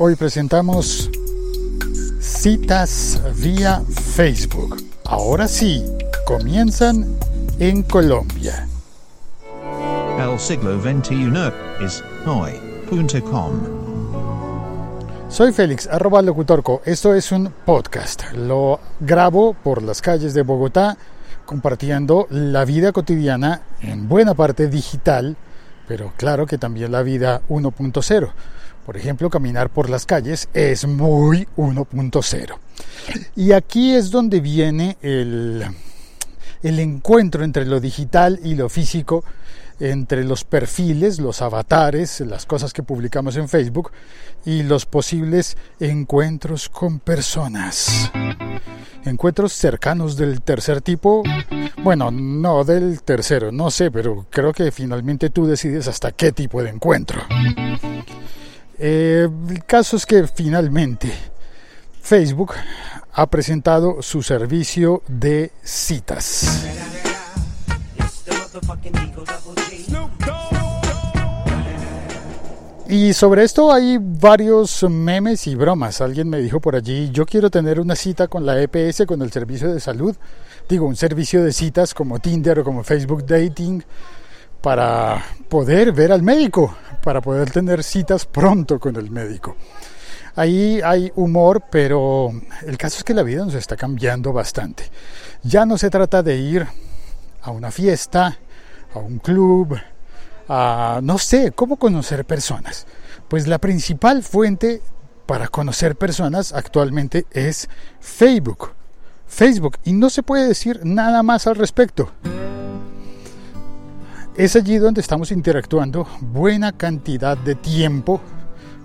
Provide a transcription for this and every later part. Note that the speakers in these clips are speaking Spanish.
Hoy presentamos citas vía Facebook. Ahora sí, comienzan en Colombia. El siglo XXI es hoy.com. Soy Félix, arroba locutorco. Esto es un podcast. Lo grabo por las calles de Bogotá, compartiendo la vida cotidiana en buena parte digital, pero claro que también la vida 1.0 por ejemplo, caminar por las calles es muy 1.0. Y aquí es donde viene el, encuentro entre lo digital y lo físico, entre los perfiles, los avatares, las cosas que publicamos en Facebook y los posibles encuentros con personas. Encuentros cercanos del tercer tipo, bueno, no del tercero, no sé, pero creo que finalmente tú decides hasta qué tipo de encuentro. Eh, el caso es que finalmente Facebook ha presentado su servicio de citas. Y sobre esto hay varios memes y bromas. Alguien me dijo por allí, yo quiero tener una cita con la EPS, con el servicio de salud. Digo, un servicio de citas como Tinder o como Facebook Dating para poder ver al médico, para poder tener citas pronto con el médico. Ahí hay humor, pero el caso es que la vida nos está cambiando bastante. Ya no se trata de ir a una fiesta, a un club, a no sé, cómo conocer personas. Pues la principal fuente para conocer personas actualmente es Facebook. Facebook, y no se puede decir nada más al respecto es allí donde estamos interactuando buena cantidad de tiempo,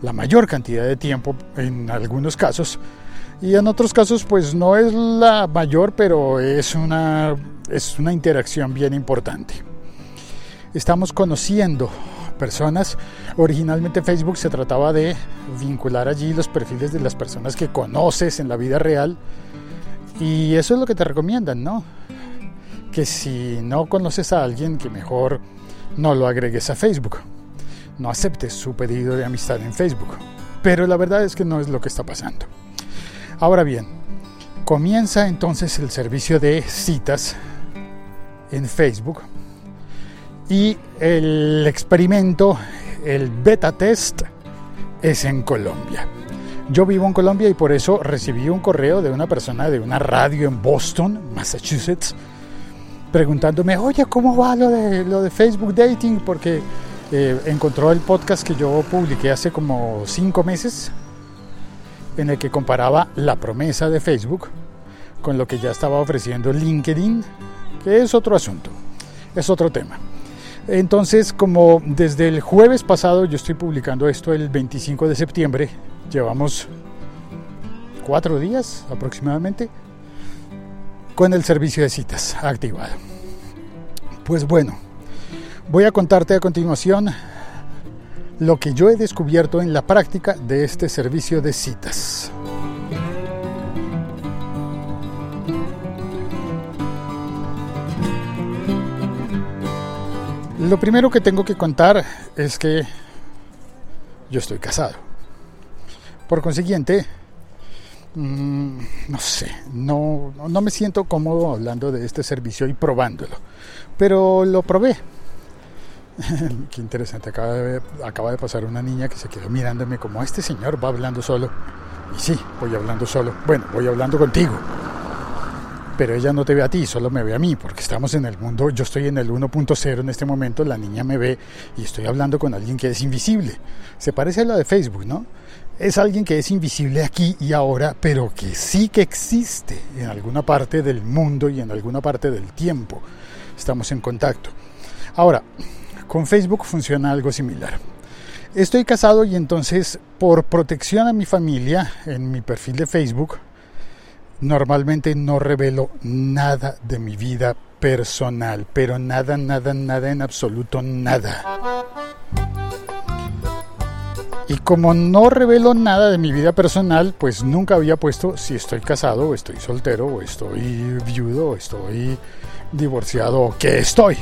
la mayor cantidad de tiempo en algunos casos, y en otros casos pues no es la mayor, pero es una, es una interacción bien importante. Estamos conociendo personas. Originalmente Facebook se trataba de vincular allí los perfiles de las personas que conoces en la vida real. Y eso es lo que te recomiendan, ¿no? Que si no conoces a alguien, que mejor no lo agregues a Facebook. No aceptes su pedido de amistad en Facebook. Pero la verdad es que no es lo que está pasando. Ahora bien, comienza entonces el servicio de citas en Facebook y el experimento, el beta test, es en Colombia. Yo vivo en Colombia y por eso recibí un correo de una persona de una radio en Boston, Massachusetts, preguntándome, oye, ¿cómo va lo de, lo de Facebook Dating? Porque eh, encontró el podcast que yo publiqué hace como cinco meses, en el que comparaba la promesa de Facebook con lo que ya estaba ofreciendo LinkedIn, que es otro asunto, es otro tema. Entonces, como desde el jueves pasado, yo estoy publicando esto el 25 de septiembre, llevamos cuatro días aproximadamente, con el servicio de citas activado. Pues bueno, voy a contarte a continuación lo que yo he descubierto en la práctica de este servicio de citas. Lo primero que tengo que contar es que yo estoy casado. Por consiguiente, Mm, no sé, no, no me siento cómodo hablando de este servicio y probándolo, pero lo probé. Qué interesante, acaba de, acaba de pasar una niña que se quedó mirándome como este señor va hablando solo. Y sí, voy hablando solo. Bueno, voy hablando contigo. Pero ella no te ve a ti, solo me ve a mí, porque estamos en el mundo, yo estoy en el 1.0 en este momento, la niña me ve y estoy hablando con alguien que es invisible. Se parece a la de Facebook, ¿no? Es alguien que es invisible aquí y ahora, pero que sí que existe en alguna parte del mundo y en alguna parte del tiempo. Estamos en contacto. Ahora, con Facebook funciona algo similar. Estoy casado y entonces por protección a mi familia en mi perfil de Facebook, normalmente no revelo nada de mi vida personal, pero nada, nada, nada en absoluto, nada. Y como no revelo nada de mi vida personal, pues nunca había puesto si estoy casado estoy soltero estoy viudo estoy divorciado o qué estoy.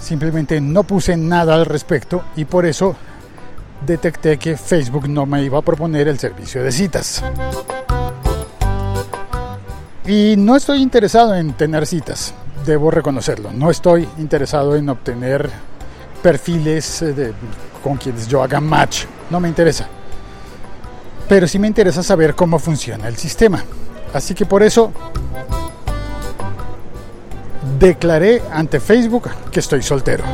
Simplemente no puse nada al respecto y por eso detecté que Facebook no me iba a proponer el servicio de citas. Y no estoy interesado en tener citas, debo reconocerlo. No estoy interesado en obtener perfiles eh, con quienes yo haga match. No me interesa. Pero sí me interesa saber cómo funciona el sistema. Así que por eso declaré ante Facebook que estoy soltero.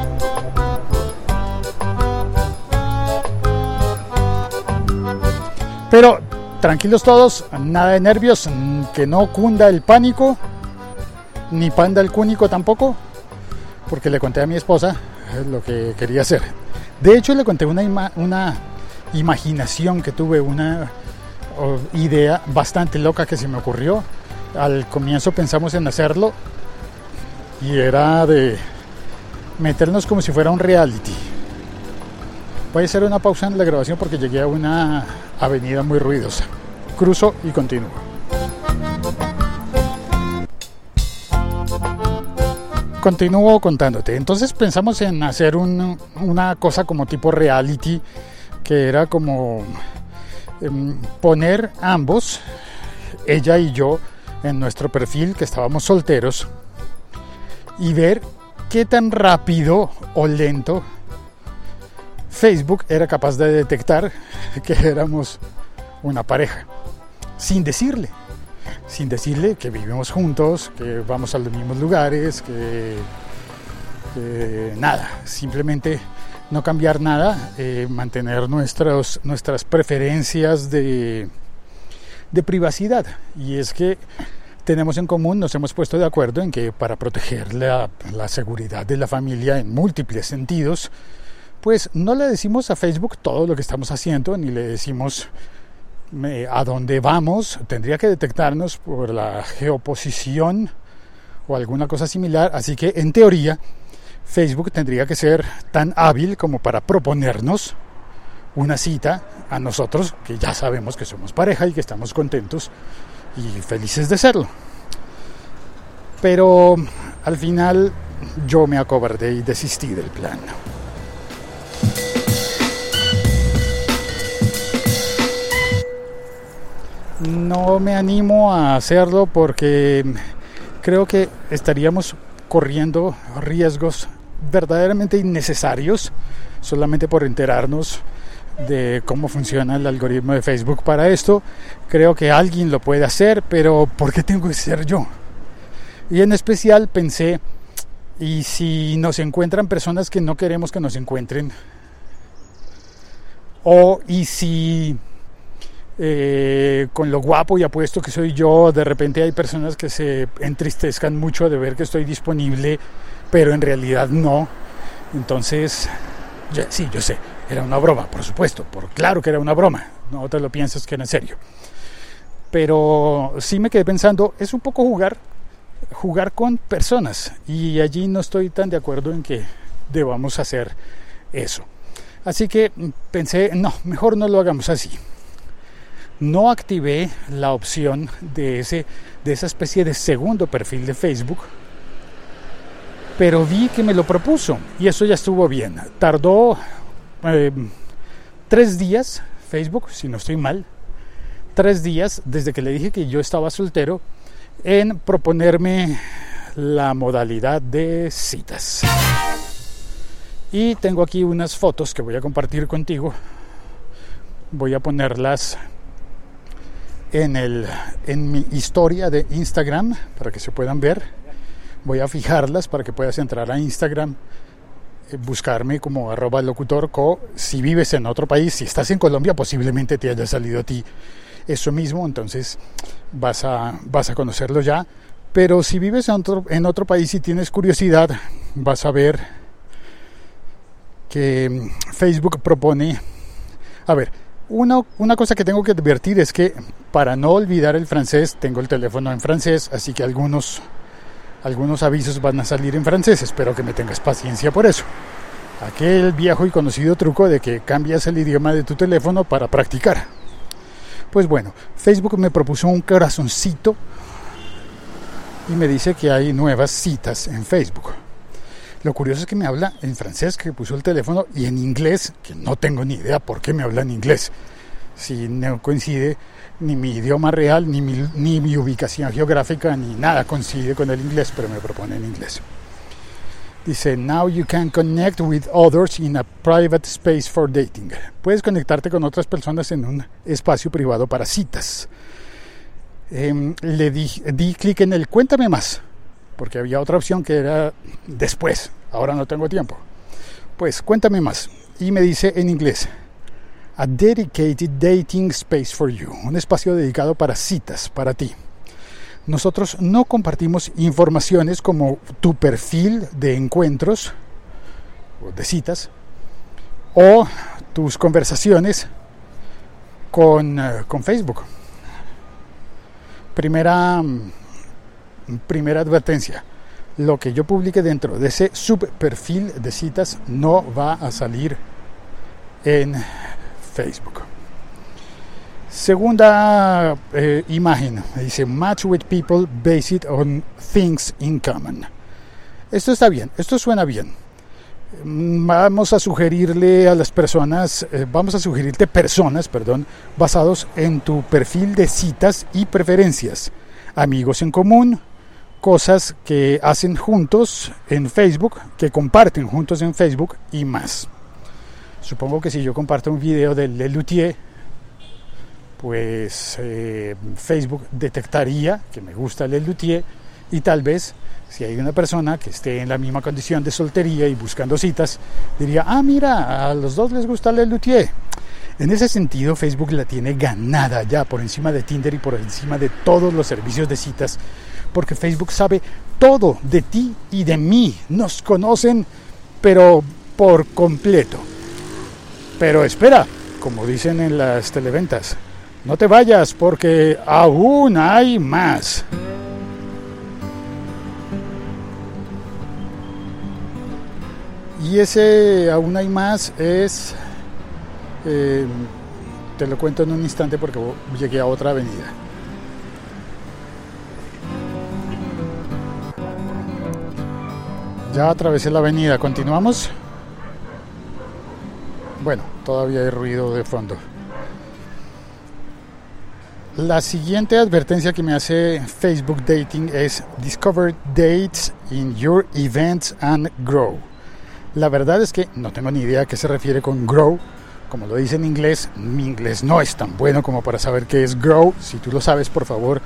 Pero tranquilos todos, nada de nervios, que no cunda el pánico, ni panda el cúnico tampoco, porque le conté a mi esposa lo que quería hacer. De hecho, le conté una, una imaginación que tuve, una idea bastante loca que se me ocurrió. Al comienzo pensamos en hacerlo y era de meternos como si fuera un reality. Voy a hacer una pausa en la grabación porque llegué a una avenida muy ruidosa. Cruzo y continúo. Continúo contándote. Entonces pensamos en hacer una cosa como tipo reality, que era como em, poner ambos, ella y yo, en nuestro perfil, que estábamos solteros, y ver qué tan rápido o lento Facebook era capaz de detectar que éramos una pareja, sin decirle, sin decirle que vivimos juntos, que vamos a los mismos lugares, que, nada, simplemente no cambiar nada, eh, mantener nuestras preferencias de, de privacidad. Y es que tenemos en común, nos hemos puesto de acuerdo en que para proteger la, la seguridad de la familia en múltiples sentidos, pues no le decimos a Facebook todo lo que estamos haciendo, ni le decimos a dónde vamos, tendría que detectarnos por la geoposición o alguna cosa similar, así que en teoría Facebook tendría que ser tan hábil como para proponernos una cita a nosotros, que ya sabemos que somos pareja y que estamos contentos y felices de serlo. Pero al final yo me acobardé y desistí del plan. No me animo a hacerlo porque creo que estaríamos corriendo riesgos verdaderamente innecesarios solamente por enterarnos de cómo funciona el algoritmo de Facebook para esto. Creo que alguien lo puede hacer, pero ¿por qué tengo que ser yo? Y en especial pensé, ¿y si nos encuentran personas que no queremos que nos encuentren? O ¿y si eh, con lo guapo y apuesto que soy yo, de repente hay personas que se entristezcan mucho de ver que estoy disponible, pero en realidad no. Entonces, sí, yo sé, era una broma, por supuesto, por claro que era una broma, no te lo piensas que era en serio. Pero sí me quedé pensando, es un poco jugar, jugar con personas y allí no estoy tan de acuerdo en que debamos hacer eso. Así que pensé, no, mejor no lo hagamos así no activé la opción de, ese, de esa especie de segundo perfil de Facebook, pero vi que me lo propuso y eso ya estuvo bien. Tardó eh, tres días, Facebook, si no estoy mal, tres días desde que le dije que yo estaba soltero en proponerme la modalidad de citas. Y tengo aquí unas fotos que voy a compartir contigo. Voy a ponerlas en, el, en mi historia de Instagram para que se puedan ver. Voy a fijarlas para que puedas entrar a Instagram, eh, buscarme como arroba locutorco. Si vives en otro país, si estás en Colombia, posiblemente te haya salido a ti eso mismo, entonces vas a, vas a conocerlo ya. Pero si vives en otro, en otro país y tienes curiosidad, vas a ver que mm, Facebook propone, a ver, una, una, cosa que tengo que advertir es que para no olvidar el francés, tengo el teléfono en francés, así que algunos, algunos avisos van a salir en francés. Espero que me tengas paciencia por eso. Aquel viejo y conocido truco de que cambias el idioma de tu teléfono para practicar. Pues bueno, Facebook me propuso un corazoncito y me dice que hay nuevas citas en Facebook. Lo curioso es que me habla en francés, que puso el teléfono, y en inglés, que no tengo ni idea por qué me habla en inglés. Si no coincide ni mi idioma real, ni mi, ubicación geográfica, ni nada coincide con el inglés, pero me propone en inglés. Dice, now you can connect with others in a private space for dating. Puedes conectarte con otras personas en un espacio privado para citas. Em, le di, di clic en el cuéntame más, porque había otra opción que era después, ahora no tengo tiempo. Pues cuéntame más. Y me dice en inglés, a dedicated dating space for you, un espacio dedicado para citas, para ti. Nosotros no compartimos informaciones como tu perfil de encuentros o de citas o tus conversaciones con, eh, con Facebook. Primera, mm, primera advertencia. Lo que yo publique dentro de ese subperfil de citas no va a salir en Facebook. Segunda eh, imagen, dice match with people based on things in common. Esto está bien, esto suena bien. Vamos a sugerirle a las personas, eh, vamos a sugerirte personas, perdón, basados en tu perfil de citas y preferencias, amigos en común, cosas que hacen juntos en Facebook, que comparten juntos en Facebook y más. Supongo que si yo comparto un video de Lelutier, pues eh, Facebook detectaría que me gusta Lelutier y tal vez si hay una persona que esté en la misma condición de soltería y buscando citas, diría, ah, mira, a los dos les gusta Lelutier. En ese sentido, Facebook la tiene ganada ya por encima de Tinder y por encima de todos los servicios de citas, porque Facebook sabe todo de ti y de mí. Nos conocen, pero por completo. Pero espera, como dicen en las televentas, no te vayas porque aún hay más. Y ese aún hay más es, eh, te lo cuento en un instante porque llegué a otra avenida. Ya atravesé la avenida, continuamos. Bueno, todavía hay ruido de fondo. La siguiente advertencia que me hace Facebook Dating es Discover dates in your events and grow. La verdad es que no tengo ni idea a qué se refiere con grow. Como lo dice en inglés, mi inglés no es tan bueno como para saber qué es grow. Si tú lo sabes, por favor,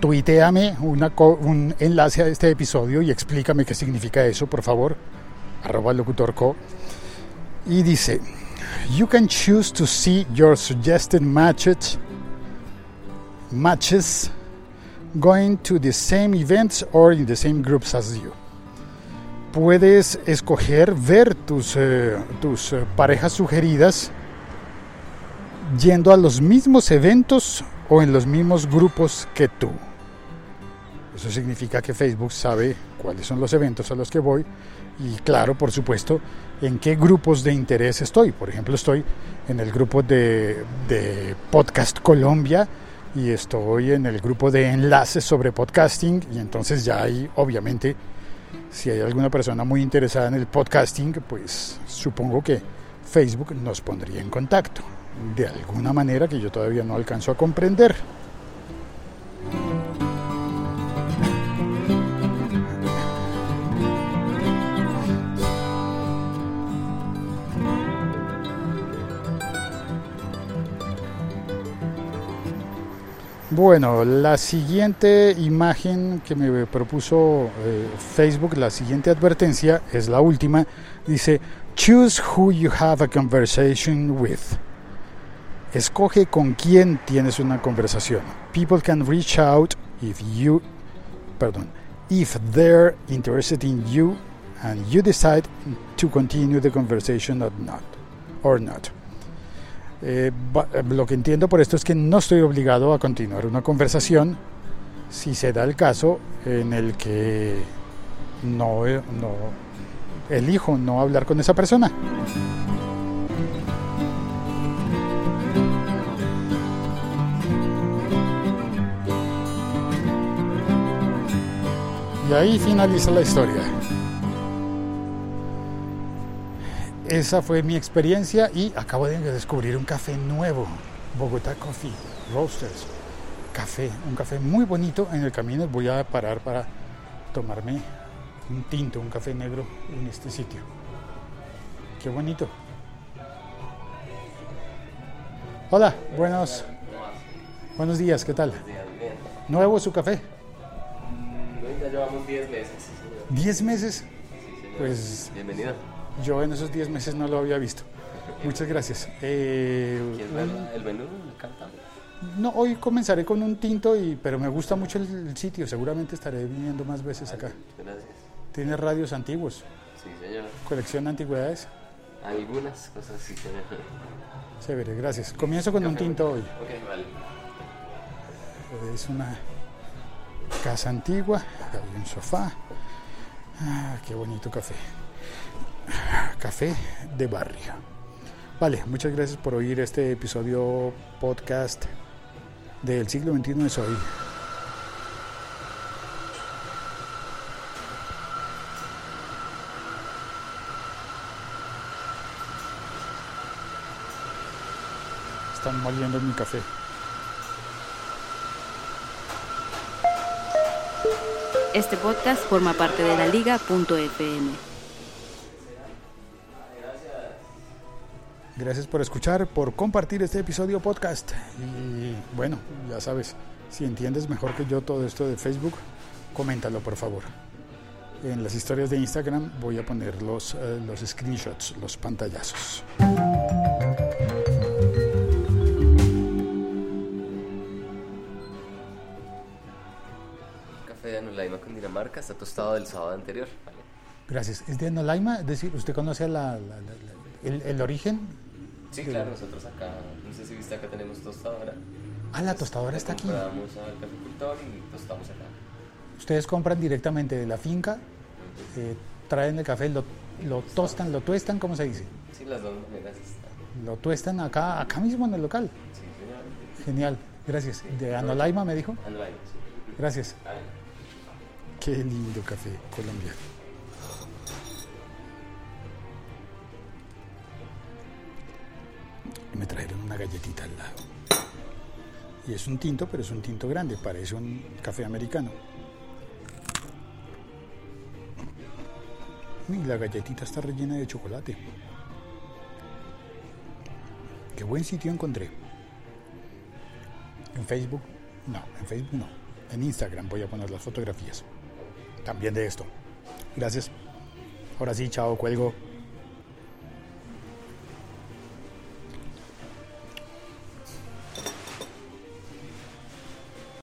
tuiteame un enlace a este episodio y explícame qué significa eso, por favor. Arroba locutorco y dice, you can choose to see your suggested matches, matches going to the same events or in the same groups as you. Puedes escoger ver tus, eh, tus eh, parejas sugeridas yendo a los mismos eventos o en los mismos grupos que tú. Eso significa que Facebook sabe cuáles son los eventos a los que voy y claro, por supuesto, en qué grupos de interés estoy. Por ejemplo, estoy en el grupo de, de, Podcast Colombia y estoy en el grupo de enlaces sobre podcasting y entonces ya hay, obviamente, si hay alguna persona muy interesada en el podcasting, pues supongo que Facebook nos pondría en contacto de alguna manera que yo todavía no alcanzo a comprender. Bueno, la siguiente imagen que me propuso eh, Facebook, la siguiente advertencia, es la última. Dice, choose who you have a conversation with. Escoge con quién tienes una conversación. People can reach out if you, perdón, if they're interested in you and you decide to continue the conversation or not. Or not. Eh, lo que entiendo por esto es que no estoy obligado a continuar una conversación si se da el caso en el que no, eh, no elijo no hablar con esa persona. Y ahí finaliza la historia. esa fue mi experiencia y acabo de descubrir un café nuevo, Bogotá Coffee Roasters. Café, un café muy bonito. En el camino voy a parar para tomarme un tinto, un café negro en este sitio. Qué bonito. Hola, buenos, buenos días, ¿qué tal? ¿Nuevo su café? Ya llevamos 10 meses. ¿10 meses? Sí, señor. Pues Bienvenido. yo en esos 10 meses no lo había visto. Muchas gracias. Eh, ¿Quieres ver el menú? No, hoy comenzaré con un tinto, y, pero me gusta mucho el, el sitio. Seguramente estaré viniendo más veces acá. Gracias. Tiene radios antiguos, Sí, señor. colección de antigüedades. Algunas cosas sí, señor. Chévere, gracias. Comienzo con un tinto hoy. Ok, vale. Es una casa antigua, hay un sofá. Ah, qué bonito café. Café de barrio. Vale, muchas gracias por oír este episodio podcast del siglo XXI de Soy. Están moliendo mi café. Este podcast forma parte de la liga.fm. Gracias por escuchar, por compartir este episodio podcast. Y bueno, ya sabes, si entiendes mejor que yo todo esto de Facebook, coméntalo por favor. En las historias de Instagram voy a poner los, eh, los screenshots, los pantallazos. Está tostado del sábado anterior. Vale. Gracias. ¿Es de Anolaima? Es decir, ¿usted conoce la- la- la- la- el, el origen? Sí, claro, nosotros acá, no sé si viste acá tenemos tostadora. Ah, la tostadora está aquí. Compramos al caficultor y tostamos acá. Ustedes compran directamente de la finca, eh, traen el café, lo, lo tostan, lo tuestan, ¿cómo se dice? Sí, las dos maneras están. Lo tuestan acá, acá mismo en el local. Sí, señor. Genial, gracias. De Anolaima me dijo. Anulaima, sí. Gracias. Qué lindo café colombiano. Me trajeron una galletita al lado. Y es un tinto, pero es un tinto grande, parece un café americano. Y la galletita está rellena de chocolate. Qué buen sitio encontré. En Facebook, no, en Facebook no. En Instagram voy a poner las fotografías. También de esto. Gracias. Ahora sí, chao, cuelgo.